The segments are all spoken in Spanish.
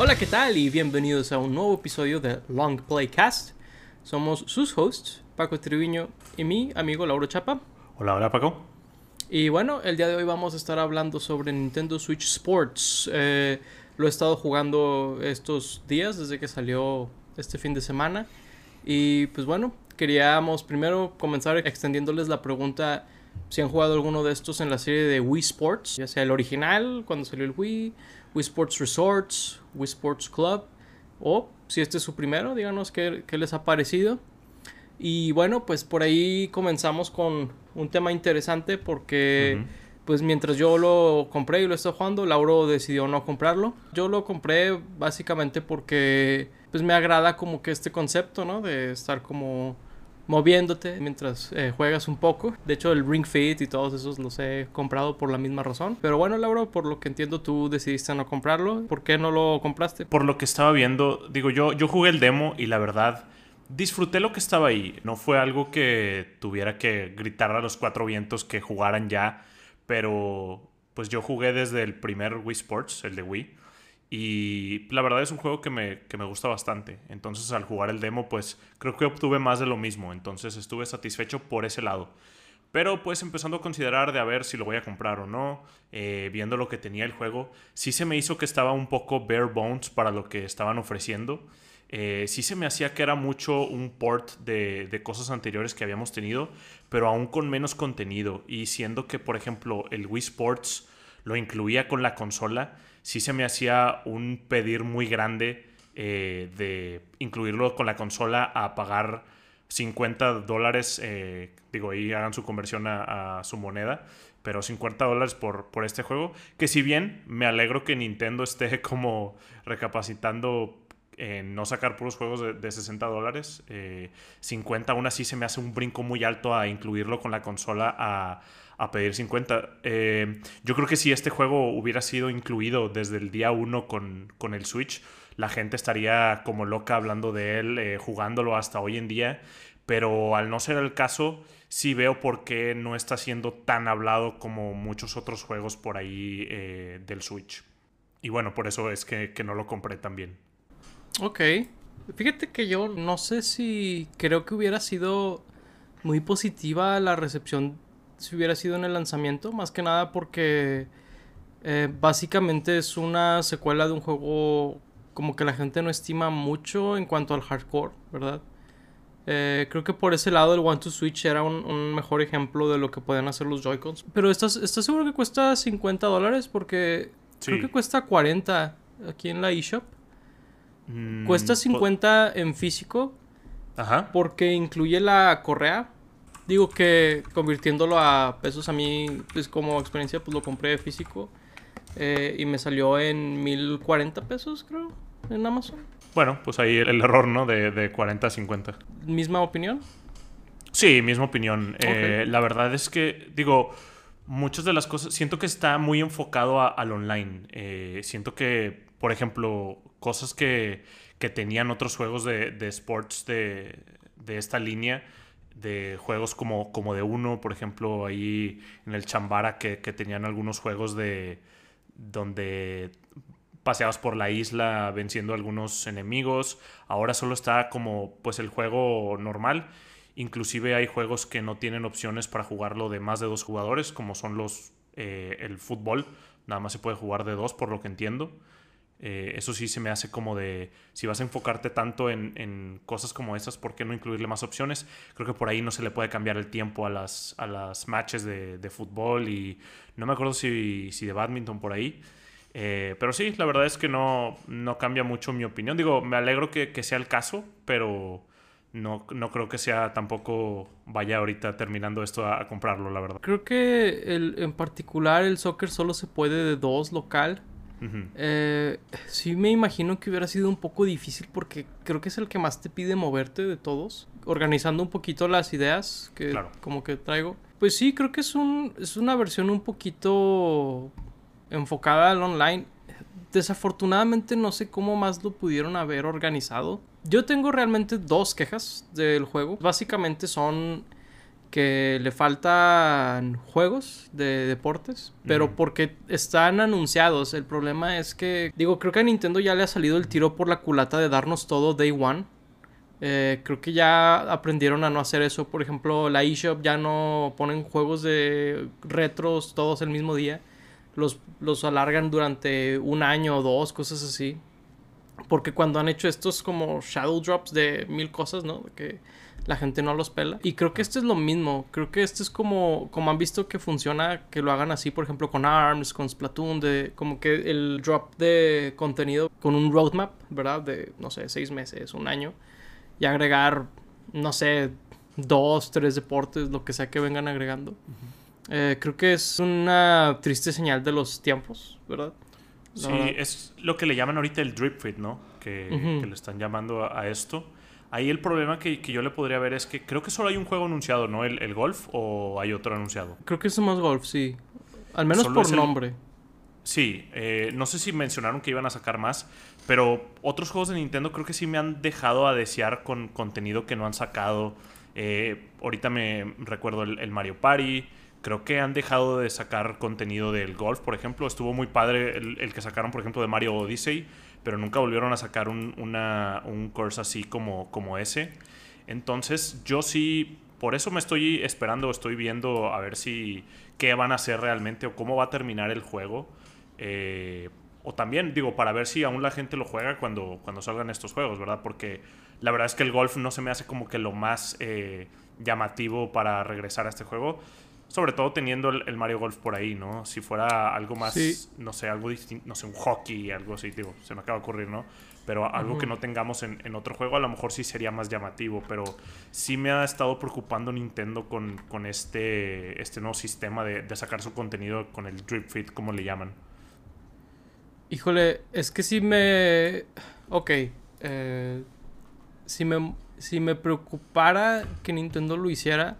Hola, ¿qué tal? Y bienvenidos a un nuevo episodio de Long Playcast. Somos sus hosts, Paco Triviño y mi amigo Lauro Chapa. Hola, hola Paco. Y bueno, el día de hoy vamos a estar hablando sobre Nintendo Switch Sports. Eh, lo he estado jugando estos días desde que salió este fin de semana. Y pues bueno, queríamos primero comenzar extendiéndoles la pregunta si han jugado alguno de estos en la serie de Wii Sports, ya sea el original cuando salió el Wii, Wii Sports Resorts, Wii Sports Club, o si este es su primero, díganos qué, qué les ha parecido. Y bueno, pues por ahí comenzamos con un tema interesante porque pues mientras yo lo compré y lo estoy jugando, Lauro decidió no comprarlo. Yo lo compré básicamente porque pues me agrada como que este concepto, ¿no? De estar como moviéndote mientras eh, juegas un poco. De hecho, el Ring Fit y todos esos los he comprado por la misma razón. Pero bueno, Lauro, por lo que entiendo, tú decidiste no comprarlo. ¿Por qué no lo compraste? Por lo que estaba viendo, digo, yo, yo jugué el demo y la verdad disfruté lo que estaba ahí. No fue algo que tuviera que gritar a los cuatro vientos que jugaran ya, pero pues yo jugué desde el primer Wii Sports, el de Wii. Y la verdad es un juego que me, que me gusta bastante. Entonces al jugar el demo, pues creo que obtuve más de lo mismo. Entonces estuve satisfecho por ese lado. Pero pues empezando a considerar de a ver si lo voy a comprar o no, eh, viendo lo que tenía el juego, sí se me hizo que estaba un poco bare bones para lo que estaban ofreciendo. Eh, sí se me hacía que era mucho un port de, de, cosas anteriores que habíamos tenido, pero aún con menos contenido. Y siendo que, por ejemplo, el Wii Sports lo incluía con la consola, sí se me hacía un pedir muy grande eh, de incluirlo con la consola a pagar 50 dólares, eh, digo, ahí hagan su conversión a, su moneda, pero 50 dólares por, por este juego, que si bien me alegro que Nintendo esté como recapacitando en no sacar puros juegos de, de 60 dólares. 50 aún así se me hace un brinco muy alto a incluirlo con la consola a, a pedir 50. Eh, yo creo que si este juego hubiera sido incluido desde el día 1 con, con, el Switch, la gente estaría como loca hablando de él, eh, jugándolo hasta hoy en día. Pero al no ser el caso, sí veo por qué no está siendo tan hablado como muchos otros juegos por ahí eh, del Switch. Y bueno, por eso es que, que no lo compré también. Ok. Fíjate que yo no sé si creo que hubiera sido muy positiva la recepción si hubiera sido en el lanzamiento, más que nada porque eh, básicamente es una secuela de un juego como que la gente no estima mucho en cuanto al hardcore, ¿verdad? Eh, creo que por ese lado el One to Switch era un, un mejor ejemplo de lo que pueden hacer los Joy-Cons. Pero ¿estás, ¿estás seguro que cuesta 50 dólares? Porque sí. creo que cuesta 40 aquí en la eShop. Mm, cuesta 50 en físico. Ajá. Porque incluye la correa. Digo que convirtiéndolo a pesos a mí, pues como experiencia, pues lo compré físico. Eh, y me salió en 1040 pesos, creo, en Amazon. Bueno, pues ahí el, el error, ¿no? De, de, 40 a 50. ¿Misma opinión? Sí, misma opinión. Okay. Eh, la verdad es que, digo, muchas de las cosas, siento que está muy enfocado a, al online. Eh, siento que, por ejemplo, cosas que, que tenían otros juegos de, de sports de, de esta línea de juegos como, como de uno, por ejemplo, ahí en el Chambara que, que, tenían algunos juegos de donde paseabas por la isla venciendo algunos enemigos. Ahora solo está como pues el juego normal. Inclusive hay juegos que no tienen opciones para jugarlo de más de dos jugadores, como son los eh, el fútbol. Nada más se puede jugar de dos, por lo que entiendo. Eh, eso sí se me hace como de, si vas a enfocarte tanto en, en, cosas como esas, ¿por qué no incluirle más opciones? Creo que por ahí no se le puede cambiar el tiempo a las, a las matches de, de fútbol y no me acuerdo si, si de badminton por ahí. Eh, pero sí, la verdad es que no, no cambia mucho mi opinión. Digo, me alegro que, sea el caso, pero no, no, creo que sea tampoco vaya ahorita terminando esto a, a comprarlo, la verdad. Creo que el, en particular el soccer solo se puede de dos local. Uh -huh. eh, sí me imagino que hubiera sido un poco difícil porque creo que es el que más te pide moverte de todos. Organizando un poquito las ideas que claro. como que traigo. Pues sí, creo que es, un, es una versión un poquito enfocada al online. Desafortunadamente no sé cómo más lo pudieron haber organizado. Yo tengo realmente dos quejas del juego. Básicamente son que le faltan juegos de deportes, pero porque están anunciados. El problema es que, digo, creo que a Nintendo ya le ha salido el tiro por la culata de darnos todo Day One. Eh, creo que ya aprendieron a no hacer eso. Por ejemplo, la eShop ya no ponen juegos de retros todos el mismo día. Los, los alargan durante un año o dos, cosas así. Porque cuando han hecho estos como shadow drops de mil cosas, ¿no? Que la gente no los pela. Y creo que este es lo mismo. Creo que este es como, como han visto que funciona, que lo hagan así, por ejemplo, con ARMS, con Splatoon, de como que el drop de contenido con un roadmap, ¿verdad? De, no sé, seis meses, un año. Y agregar, no sé, dos, tres deportes, lo que sea que vengan agregando. Eh, creo que es una triste señal de los tiempos, ¿verdad? Sí, es lo que le llaman ahorita el drip fit, ¿no? Que, que le están llamando a, esto. Ahí el problema que, que, yo le podría ver es que creo que solo hay un juego anunciado, ¿no? El, el golf o hay otro anunciado. Creo que es más golf, sí. Al menos por nombre. Sí, eh, no sé si mencionaron que iban a sacar más, pero otros juegos de Nintendo creo que sí me han dejado a desear con contenido que no han sacado. Eh, ahorita me recuerdo el, el Mario Party, creo que han dejado de sacar contenido del golf, por ejemplo. Estuvo muy padre el, que sacaron, por ejemplo, de Mario Odyssey, pero nunca volvieron a sacar un, una, un course así como, como ese. Entonces, yo sí, por eso me estoy esperando, estoy viendo a ver si qué van a hacer realmente o cómo va a terminar el juego. Eh, o también, digo, para ver si aún la gente lo juega cuando, cuando salgan estos juegos, ¿verdad? Porque la verdad es que el golf no se me hace como que lo más eh, llamativo para regresar a este juego sobre todo teniendo el, Mario Golf por ahí, ¿no? Si fuera algo más, no sé, algo distinto, no sé, un hockey, algo así, digo, se me acaba de ocurrir, ¿no? Pero algo que no tengamos en, otro juego, a lo mejor sí sería más llamativo, pero sí me ha estado preocupando Nintendo con, con este, este nuevo sistema de, de, sacar su contenido con el Drip Fit, como le llaman. Híjole, es que sí me... Ok, eh, si, me, si me preocupara que Nintendo lo hiciera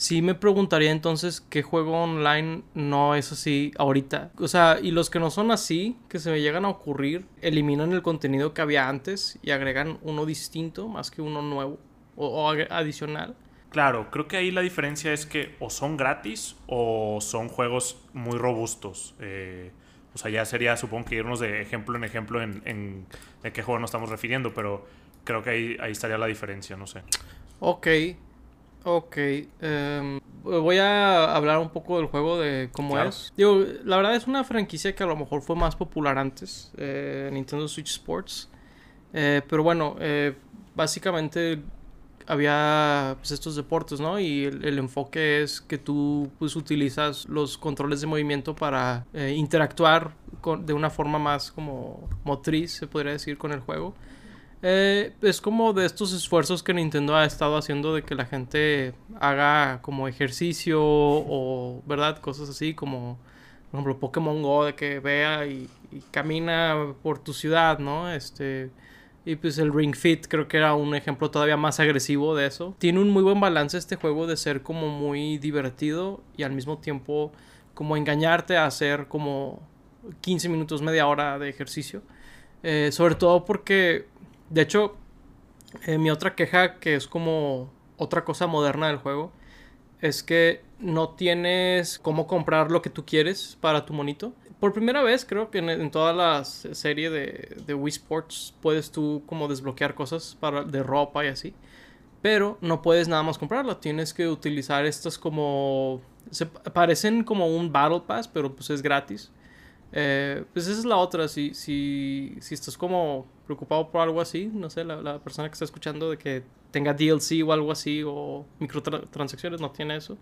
sí me preguntaría entonces qué juego online no es así ahorita. O sea, y los que no son así, que se me llegan a ocurrir, eliminan el contenido que había antes y agregan uno distinto más que uno nuevo o, adicional. Claro, creo que ahí la diferencia es que o son gratis o son juegos muy robustos. Eh, o sea, ya sería, supongo que irnos de ejemplo en ejemplo en, en de qué juego nos estamos refiriendo, pero creo que ahí, ahí estaría la diferencia, no sé. Ok, Ok, em, voy a hablar un poco del juego de cómo es. Digo, la verdad es una franquicia que a lo mejor fue más popular antes, eh, Nintendo Switch Sports. Eh, pero bueno, eh, básicamente había pues, estos deportes, ¿no? Y el, enfoque es que tú pues utilizas los controles de movimiento para interactuar con, de una forma más como motriz, se podría decir, con el juego. Eh, es como de estos esfuerzos que Nintendo ha estado haciendo de que la gente haga como ejercicio o, ¿verdad? Cosas así como, por ejemplo, Pokémon Go, de que vea y, camina por tu ciudad, ¿no? Este... Y pues el Ring Fit creo que era un ejemplo todavía más agresivo de eso. Tiene un muy buen balance este juego de ser como muy divertido y al mismo tiempo como engañarte a hacer como 15 minutos, media hora de ejercicio. Eh, sobre todo porque de hecho, eh, mi otra queja, que es como otra cosa moderna del juego, es que no tienes cómo comprar lo que tú quieres para tu monito. Por primera vez, creo que en, toda la serie de, de, Wii Sports puedes tú como desbloquear cosas para, de ropa y así. Pero no puedes nada más comprarla. Tienes que utilizar estas como... Se parecen como un Battle Pass, pero pues es gratis. Eh, pues esa es la otra. Si, si, si estás como preocupado por algo así, no sé, la, persona que está escuchando de que tenga DLC o algo así o microtransacciones, no tiene eso.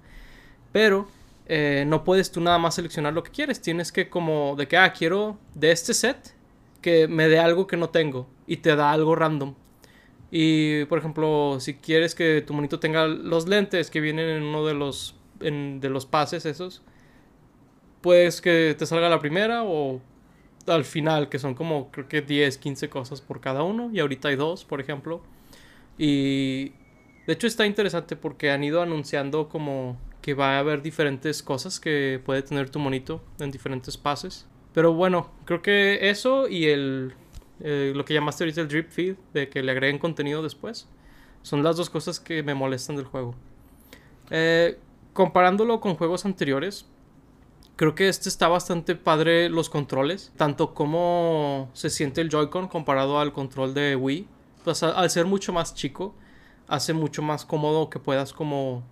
Pero eh, no puedes tú nada más seleccionar lo que quieres. Tienes que como de que, ah, quiero de este set que me dé algo que no tengo y te da algo random. Y por ejemplo, si quieres que tu monito tenga los lentes que vienen en uno de los, de los pases esos, puedes que te salga la primera o al final, que son como creo que 10, 15 cosas por cada uno. Y ahorita hay dos, por ejemplo. Y de hecho está interesante porque han ido anunciando como que va a haber diferentes cosas que puede tener tu monito en diferentes pases. Pero bueno, creo que eso y el eh, lo que llamaste ahorita el drip feed, de que le agreguen contenido después, son las dos cosas que me molestan del juego. Eh, comparándolo con juegos anteriores, creo que este está bastante padre los controles, tanto como se siente el Joy-Con comparado al control de Wii. Pues al ser mucho más chico, hace mucho más cómodo que puedas como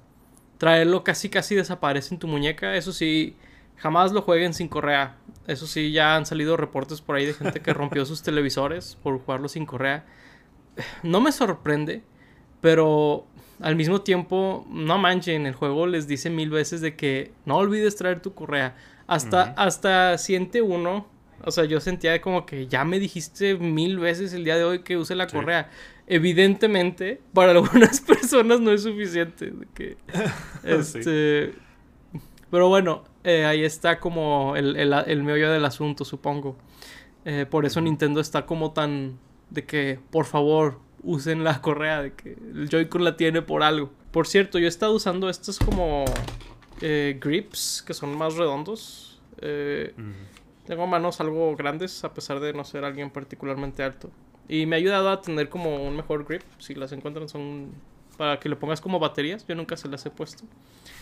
traerlo casi casi desaparece en tu muñeca. Eso sí, jamás lo jueguen sin correa. Eso sí, ya han salido reportes por ahí de gente que rompió sus televisores por jugarlo sin correa. No me sorprende, pero al mismo tiempo, no manchen, el juego les dice mil veces de que no olvides traer tu correa. Hasta, hasta siente uno. O sea, yo sentía como que ya me dijiste mil veces el día de hoy que use la correa. Evidentemente, para algunas personas no es suficiente. que, este, Pero bueno, eh, ahí está como el, el, meollo del asunto, supongo. Eh, por eso Nintendo está como tan de que, por favor, usen la correa, de que el Joy-Con la tiene por algo. Por cierto, yo he estado usando estos como eh, grips, que son más redondos. Tengo manos algo grandes, a pesar de no ser alguien particularmente alto. Y me ha ayudado a tener como un mejor grip. Si las encuentran son para que le pongas como baterías. Yo nunca se las he puesto.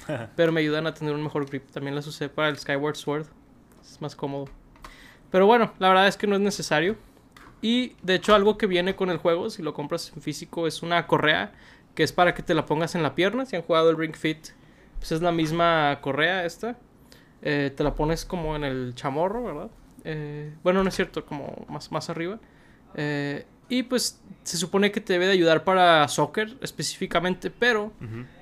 Pero me ayudan a tener un mejor grip. También las usé para el Skyward Sword. Es más cómodo. Pero bueno, la verdad es que no es necesario. Y de hecho algo que viene con el juego, si lo compras en físico, es una correa que es para que te la pongas en la pierna. Si han jugado el Ring Fit, pues es la misma correa esta. Eh, te la pones como en el chamorro, ¿verdad? Eh, bueno, no es cierto, como más, más arriba. Eh, y pues se supone que te debe de ayudar para soccer específicamente, pero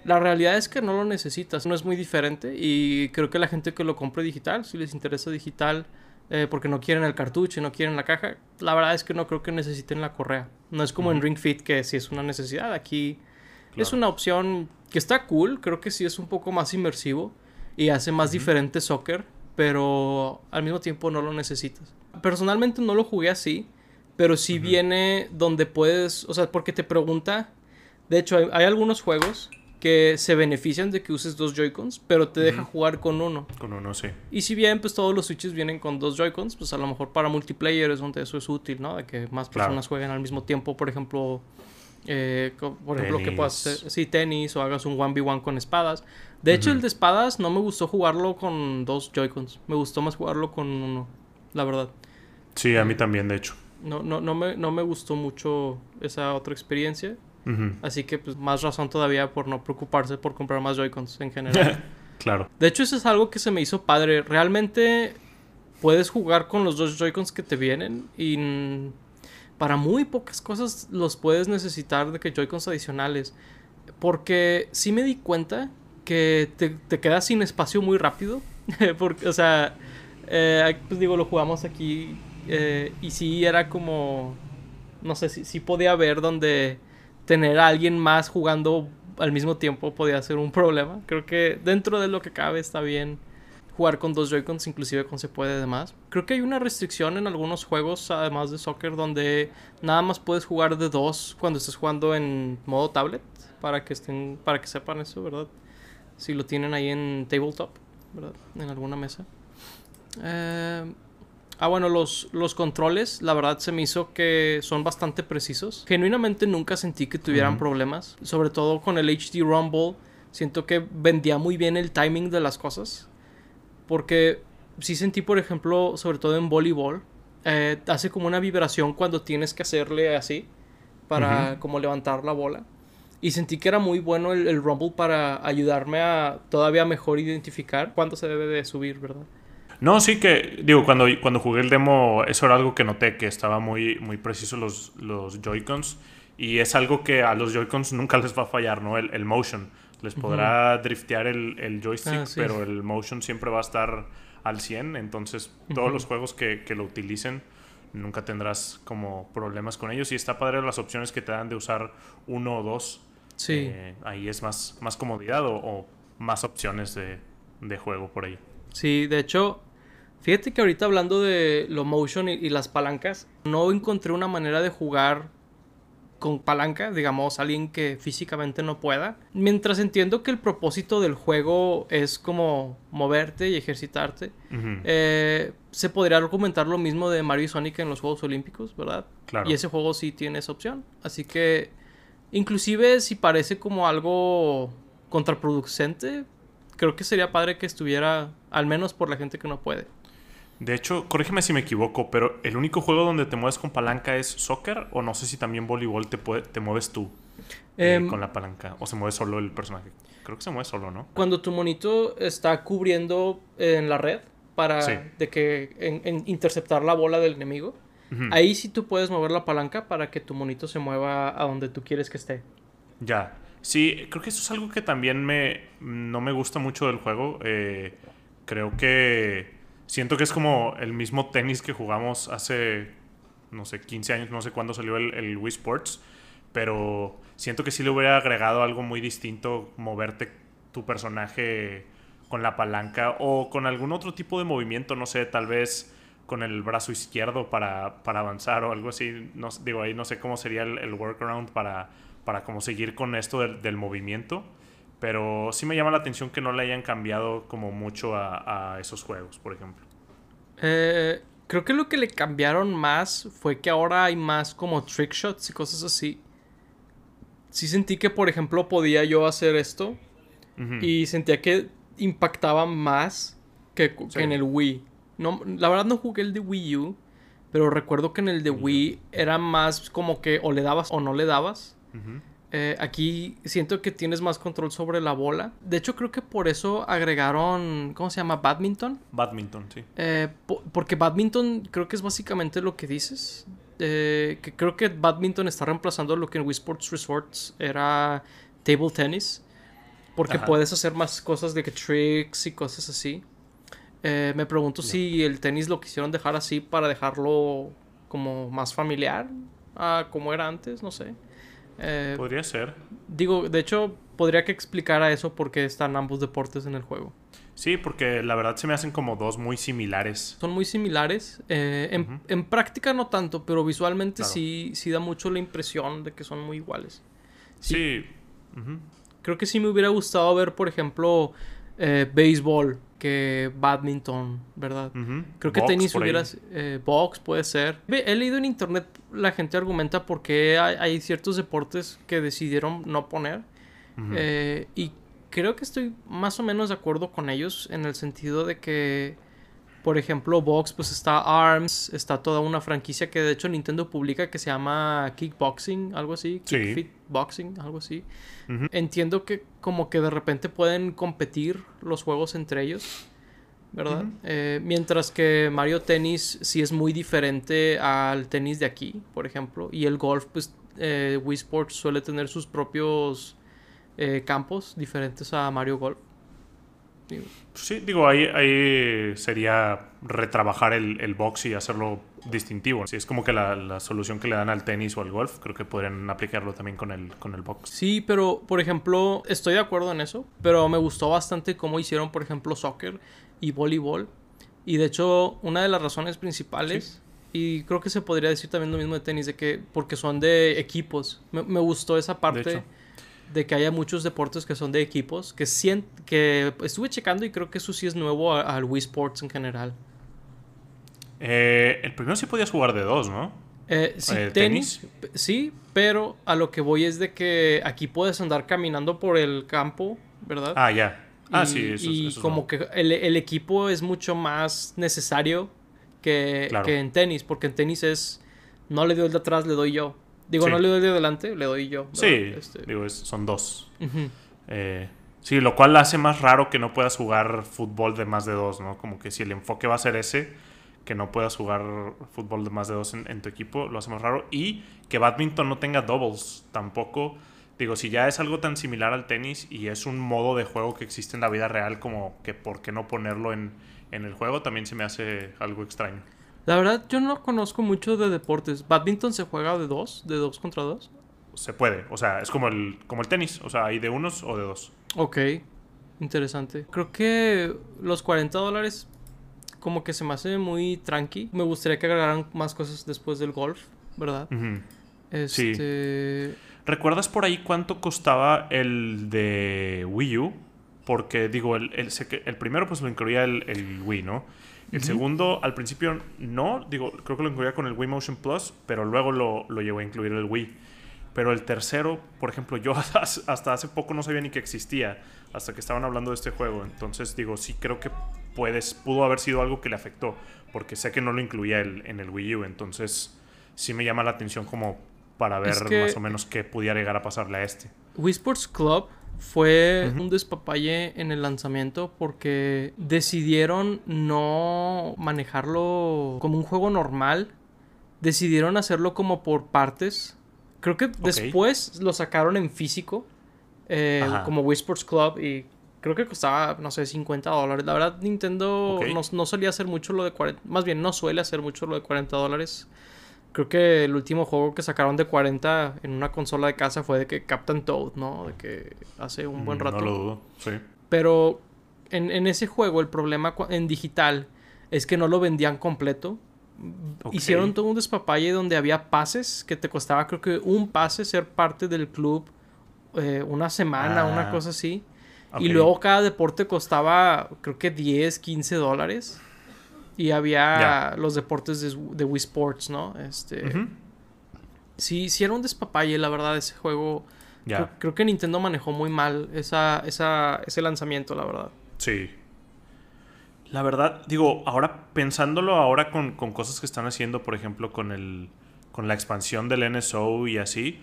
la realidad es que no lo necesitas, no es muy diferente y creo que la gente que lo compre digital, si les interesa digital eh, porque no quieren el cartucho y no quieren la caja, la verdad es que no creo que necesiten la correa. No es como en Ring Fit que si es una necesidad, aquí es una opción que está cool, creo que sí es un poco más inmersivo y hace más diferente soccer, pero al mismo tiempo no lo necesitas. Personalmente no lo jugué así pero si viene donde puedes, o sea, porque te pregunta, de hecho hay, algunos juegos que se benefician de que uses dos Joy-Cons, pero te deja jugar con uno. Con uno, sí. Y si bien pues todos los Switches vienen con dos Joy-Cons, pues a lo mejor para multiplayer es donde eso es útil, ¿no? De que más personas jueguen al mismo tiempo, por ejemplo, eh, por ejemplo, que puedas hacer, sí, tenis o hagas un 1v1 con espadas. De hecho, el de espadas no me gustó jugarlo con dos Joy-Cons. Me gustó más jugarlo con uno, la verdad. Sí, a mí también, de hecho. No, no, no, me, no me gustó mucho esa otra experiencia. Así que pues más razón todavía por no preocuparse por comprar más Joy-Cons en general. claro. De hecho, eso es algo que se me hizo padre. Realmente puedes jugar con los dos Joy-Cons que te vienen y para muy pocas cosas los puedes necesitar de que Joy-Cons adicionales. Porque sí me di cuenta que te, te quedas sin espacio muy rápido. Porque, o sea, eh, pues digo, lo jugamos aquí eh, y sí era como. No sé, si podía haber donde tener a alguien más jugando al mismo tiempo podía ser un problema. Creo que dentro de lo que cabe está bien jugar con dos Joy-Cons, inclusive con se puede demás. Creo que hay una restricción en algunos juegos, además de soccer, donde nada más puedes jugar de dos cuando estés jugando en modo tablet, para que estén, para que sepan eso, ¿verdad? Si lo tienen ahí en tabletop, ¿verdad? En alguna mesa. Eh, Ah, bueno, los, los controles, la verdad se me hizo que son bastante precisos. Genuinamente nunca sentí que tuvieran problemas. Sobre todo con el HD Rumble. Siento que vendía muy bien el timing de las cosas. Porque sí sentí, por ejemplo, sobre todo en voleibol, eh, hace como una vibración cuando tienes que hacerle así. Para como levantar la bola. Y sentí que era muy bueno el, el Rumble para ayudarme a todavía mejor identificar cuándo se debe de subir, ¿verdad? No, sí que, digo, cuando, cuando jugué el demo, eso era algo que noté, que estaba muy, muy preciso los, los Joy-Cons. Y es algo que a los Joy-Cons nunca les va a fallar, ¿no? El, el motion. Les podrá driftear el, el joystick, ah, pero el motion siempre va a estar al 100. Entonces, todos los juegos que, que, lo utilicen, nunca tendrás como problemas con ellos. Y está padre las opciones que te dan de usar uno o dos. Sí. Eh, ahí es más, más comodidad o, o más opciones de, de juego por ahí. Sí, de hecho, Fíjate que ahorita hablando de lo motion y, las palancas, no encontré una manera de jugar con palanca, digamos, alguien que físicamente no pueda. Mientras entiendo que el propósito del juego es como moverte y ejercitarte, eh, se podría argumentar lo mismo de Mario y Sonic en los Juegos Olímpicos, ¿verdad? Claro. Y ese juego sí tiene esa opción. Así que, inclusive si parece como algo contraproducente. Creo que sería padre que estuviera, al menos por la gente que no puede. De hecho, corrígeme si me equivoco, pero el único juego donde te mueves con palanca es soccer o no sé si también voleibol te, te mueves tú eh, em, con la palanca o se mueve solo el personaje. Creo que se mueve solo, ¿no? Cuando tu monito está cubriendo en la red para de que interceptar la bola del enemigo, ahí sí tú puedes mover la palanca para que tu monito se mueva a donde tú quieres que esté. Ya. Sí, creo que eso es algo que también me no me gusta mucho del juego. Eh, creo que siento que es como el mismo tenis que jugamos hace no sé, 15 años, no sé cuándo salió el, Wii Sports, pero siento que sí le hubiera agregado algo muy distinto moverte tu personaje con la palanca o con algún otro tipo de movimiento, no sé, tal vez con el brazo izquierdo para, avanzar o algo así. No, digo, ahí no sé cómo sería el, workaround para, para como seguir con esto del, movimiento. Pero sí me llama la atención que no le hayan cambiado como mucho a, esos juegos, por ejemplo. Eh, creo que lo que le cambiaron más fue que ahora hay más como trick shots y cosas así. Sí sentí que, por ejemplo, podía yo hacer esto. Y sentía que impactaba más que, en el Wii. No, la verdad no jugué el de Wii U, pero recuerdo que en el de Wii era más como que o le dabas o no le dabas. Eh, aquí siento que tienes más control sobre la bola. De hecho, creo que por eso agregaron, ¿cómo se llama? Badminton. Badminton, sí. Eh, porque badminton creo que es básicamente lo que dices. Eh, que creo que badminton está reemplazando lo que en Wii Sports Resorts era table tennis. Porque puedes hacer más cosas de que tricks y cosas así. Me pregunto si el tenis lo quisieron dejar así para dejarlo como más familiar a como era antes, no sé. Eh, podría ser. Digo, de hecho, podría que explicara eso porque están ambos deportes en el juego. Sí, porque la verdad se me hacen como dos muy similares. Son muy similares. Eh, en, práctica no tanto, pero visualmente sí, sí da mucho la impresión de que son muy iguales. Sí. Creo que sí me hubiera gustado ver, por ejemplo, eh, béisbol que badminton, ¿verdad? Creo que tenis hubiera... Eh, box puede ser. He leído en internet, la gente argumenta por qué hay, ciertos deportes que decidieron no poner. Eh, y creo que estoy más o menos de acuerdo con ellos en el sentido de que por ejemplo, Box, pues está ARMS, está toda una franquicia que de hecho Nintendo publica que se llama Kickboxing, algo así. Kickfit algo así. Entiendo que como que de repente pueden competir los juegos entre ellos, ¿verdad? Eh, mientras que Mario Tennis sí es muy diferente al tenis de aquí, por ejemplo. Y el golf, pues eh, Wii Sports suele tener sus propios eh, campos diferentes a Mario Golf. Sí, digo, ahí, ahí sería retrabajar el, box y hacerlo distintivo. Si es como que la, solución que le dan al tenis o al golf, creo que podrían aplicarlo también con el, con el box. Sí, pero por ejemplo, estoy de acuerdo en eso, pero me gustó bastante cómo hicieron, por ejemplo, soccer y voleibol. Y de hecho, una de las razones principales, y creo que se podría decir también lo mismo de tenis, de que porque son de equipos. Me, me gustó esa parte de que haya muchos deportes que son de equipos, que, que estuve checando y creo que eso sí es nuevo al Wii Sports en general. Eh, el primero sí podías jugar de dos, ¿no? Eh, sí, eh, tenis, sí, pero a lo que voy es de que aquí puedes andar caminando por el campo, ¿verdad? Ah, ya. Ah, sí, eso, Y como que el, equipo es mucho más necesario que, que en tenis, porque en tenis es, no le doy el de atrás, le doy yo. Digo, no le doy de adelante, le doy yo. Sí, este, digo, son dos. Eh, sí, lo cual hace más raro que no puedas jugar fútbol de más de dos, ¿no? Como que si el enfoque va a ser ese, que no puedas jugar fútbol de más de dos en, tu equipo, lo hace más raro. Y que badminton no tenga doubles tampoco. Digo, si ya es algo tan similar al tenis y es un modo de juego que existe en la vida real, como que por qué no ponerlo en, en el juego, también se me hace algo extraño. La verdad, yo no conozco mucho de deportes. ¿Badminton se juega de dos? ¿De dos contra dos? Se puede. O sea, es como el, como el tenis. O sea, hay de unos o de dos. Ok. Interesante. Creo que los 40 dólares como que se me hace muy tranqui. Me gustaría que agregaran más cosas después del golf, ¿verdad? este... Sí. ¿Recuerdas por ahí cuánto costaba el de Wii U? Porque digo, el, el, el primero pues lo incluía el, el Wii, ¿no? El segundo, al principio no, digo, creo que lo incluía con el Wii Motion Plus, pero luego lo, lo llegó a incluir el Wii. Pero el tercero, por ejemplo, yo hasta hace poco no sabía ni que existía, hasta que estaban hablando de este juego. Entonces digo, sí creo que puedes, pudo haber sido algo que le afectó, porque sé que no lo incluía el, en el Wii U. Entonces sí me llama la atención como para ver más o menos qué pudiera llegar a pasarle a este. Wii Sports Club fue un despapalle en el lanzamiento porque decidieron no manejarlo como un juego normal. Decidieron hacerlo como por partes. Creo que después lo sacaron en físico. Eh, como Wii Sports Club. Y creo que costaba, no sé, 50 dólares. La verdad, Nintendo no, no, solía hacer mucho lo de 40. Más bien, no suele hacer mucho lo de 40 dólares. Creo que el último juego que sacaron de 40 en una consola de casa fue de que Captain Toad, ¿no? De que hace un buen mm, rato. No lo dudo, sí. Pero en, ese juego el problema en digital es que no lo vendían completo. Hicieron todo un despapalle donde había pases que te costaba creo que un pase ser parte del club eh, una semana, una ah, cosa así. Y luego cada deporte costaba creo que 10, 15 dólares. Y había los deportes de, Wii Sports, ¿no? Este. Sí, sí era un despapalle, la verdad, ese juego. Creo, que Nintendo manejó muy mal esa, esa, ese lanzamiento, la verdad. Sí. La verdad, digo, ahora pensándolo ahora con, con cosas que están haciendo, por ejemplo, con el. con la expansión del NSO y así.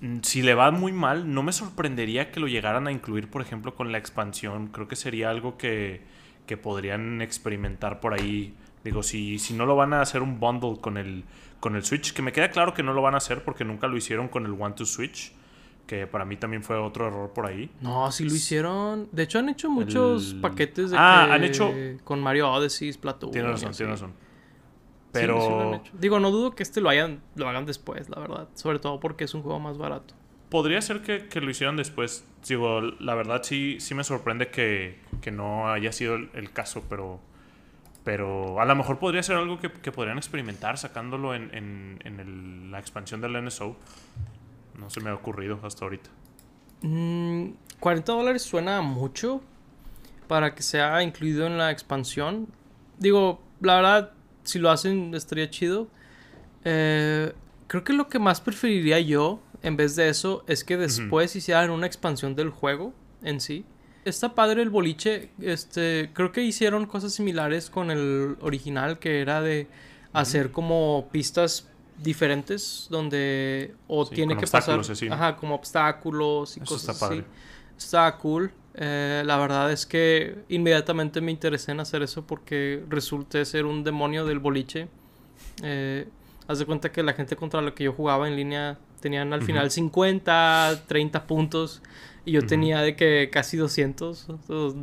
Mm, si le va muy mal, no me sorprendería que lo llegaran a incluir, por ejemplo, con la expansión. Creo que sería algo que que podrían experimentar por ahí. Digo, si, si no lo van a hacer un bundle con el, con el Switch, que me queda claro que no lo van a hacer porque nunca lo hicieron con el One to Switch, que para mí también fue otro error por ahí. No, sí lo hicieron. De hecho, han hecho muchos paquetes de ah, han hecho con Mario Odyssey, Splatoon. Tienes razón, tienes razón. Pero digo, no dudo que este lo hayan lo hagan después, la verdad, sobre todo porque es un juego más barato podría ser que, lo hicieran después. Digo, la verdad sí, sí me sorprende que, no haya sido el, caso, pero, pero a lo mejor podría ser algo que, podrían experimentar sacándolo en, la expansión del NSO. No se me ha ocurrido hasta ahorita. 40 mm, dólares suena mucho para que sea incluido en la expansión. Digo, la verdad, si lo hacen estaría chido. Eh, creo que lo que más preferiría yo en vez de eso es que después hicieran una expansión del juego en sí. Está padre el boliche, este, creo que hicieron cosas similares con el original que era de hacer como pistas diferentes donde o tiene que pasar ajá, como obstáculos y cosas está así. Está cool. Eh, la verdad es que inmediatamente me interesé en hacer eso porque resulté ser un demonio del boliche. Eh, haz de cuenta que la gente contra la que yo jugaba en línea Tenían al final 50, 30 puntos. Y yo tenía de que casi 200,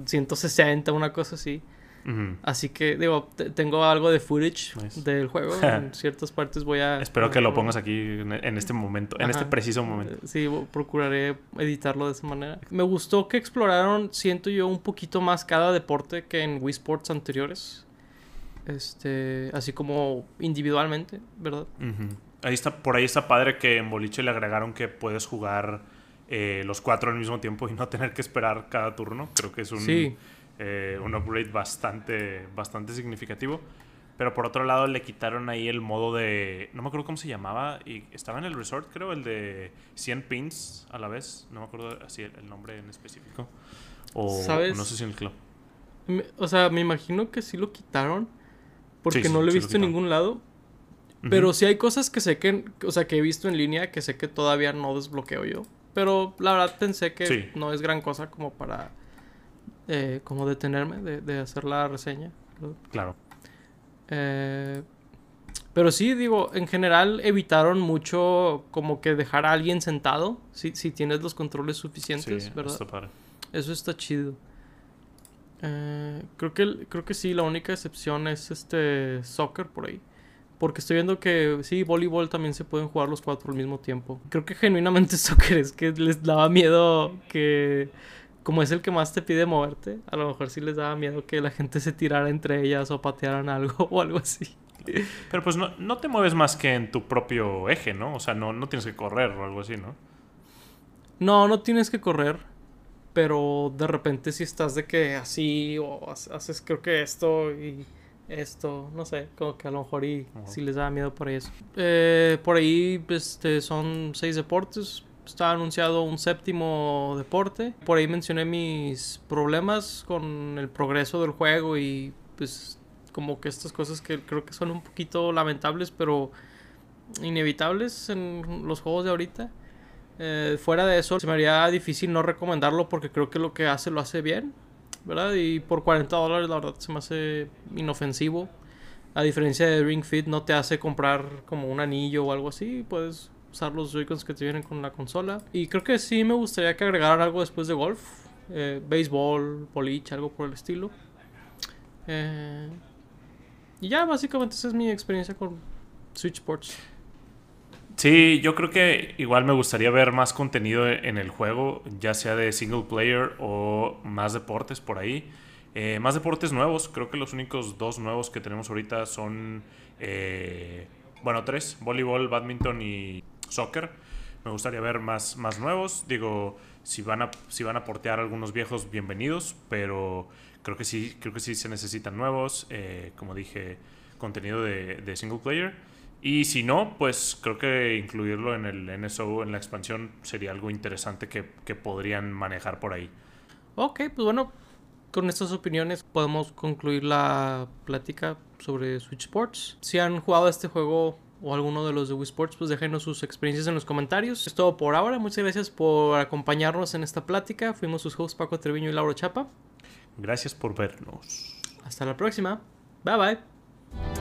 160, una cosa así. Así que, digo, tengo algo de footage del juego. en ciertas partes voy a... Espero que lo pongas aquí en, este momento, en este preciso momento. Sí, procuraré editarlo de esa manera. Me gustó que exploraron, siento yo, un poquito más cada deporte que en Wii Sports anteriores. Este, así como individualmente, ¿verdad? Ahí está, por ahí está padre que en Boliche le agregaron que puedes jugar eh, los cuatro al mismo tiempo y no tener que esperar cada turno. Creo que es un, eh, un upgrade bastante, bastante significativo. Pero por otro lado le quitaron ahí el modo de... No me acuerdo cómo se llamaba. Y estaba en el resort, creo, el de 100 pins a la vez. No me acuerdo así el, nombre en específico. O no sé si en el club. o sea, me imagino que sí lo quitaron. Porque no lo he visto en ningún lado. Pero sí hay cosas que sé que, o sea, que he visto en línea que sé que todavía no desbloqueo yo. Pero la verdad pensé que no es gran cosa como para, eh, como detenerme de, hacer la reseña. Claro. Eh, pero sí, digo, en general evitaron mucho como que dejar a alguien sentado si, si tienes los controles suficientes, ¿verdad? Eso está chido. Eh, creo que creo que sí, la única excepción es este soccer por ahí. Porque estoy viendo que sí, voleibol también se pueden jugar los cuatro al mismo tiempo. Creo que genuinamente soccer es que les daba miedo que, como es el que más te pide moverte, a lo mejor sí les daba miedo que la gente se tirara entre ellas o patearan algo o algo así. Pero pues no, no te mueves más que en tu propio eje, ¿no? O sea, no, no tienes que correr o algo así, ¿no? No, no tienes que correr. Pero de repente si estás de que así o haces creo que esto y esto, no sé, como que a lo mejor y si les da miedo por eso. Eh, por ahí este, son seis deportes. Está anunciado un séptimo deporte. Por ahí mencioné mis problemas con el progreso del juego y pues como que estas cosas que creo que son un poquito lamentables, pero inevitables en los juegos de ahorita. Eh, fuera de eso, se me haría difícil no recomendarlo porque creo que lo que hace lo hace bien, ¿verdad? Y por 40 dólares, la verdad, se me hace inofensivo. A diferencia de Ring Fit, no te hace comprar como un anillo o algo así. Puedes usar los Joy-Cons que te vienen con la consola. Y creo que sí me gustaría que agregaran algo después de golf. Eh, béisbol, boliche, algo por el estilo. Eh, y ya, básicamente esa es mi experiencia con Switch Sports. Sí, yo creo que igual me gustaría ver más contenido en el juego, ya sea de single player o más deportes por ahí. Eh, más deportes nuevos, creo que los únicos dos nuevos que tenemos ahorita son, eh, bueno, tres, voleibol, badminton y soccer. Me gustaría ver más, más nuevos. Digo, si van, a, si van a portear algunos viejos, bienvenidos, pero creo que sí, creo que sí se necesitan nuevos. Eh, como dije, contenido de, de single player. Y si no, pues creo que incluirlo en el NSO, en la expansión, sería algo interesante que, podrían manejar por ahí. Ok, pues bueno, con estas opiniones podemos concluir la plática sobre Switch Sports. Si han jugado este juego o alguno de los de Wii Sports, pues déjenos sus experiencias en los comentarios. Es todo por ahora. Muchas gracias por acompañarnos en esta plática. Fuimos sus hosts Paco Treviño y Lauro Chapa. Gracias por vernos. Hasta la próxima. Bye bye.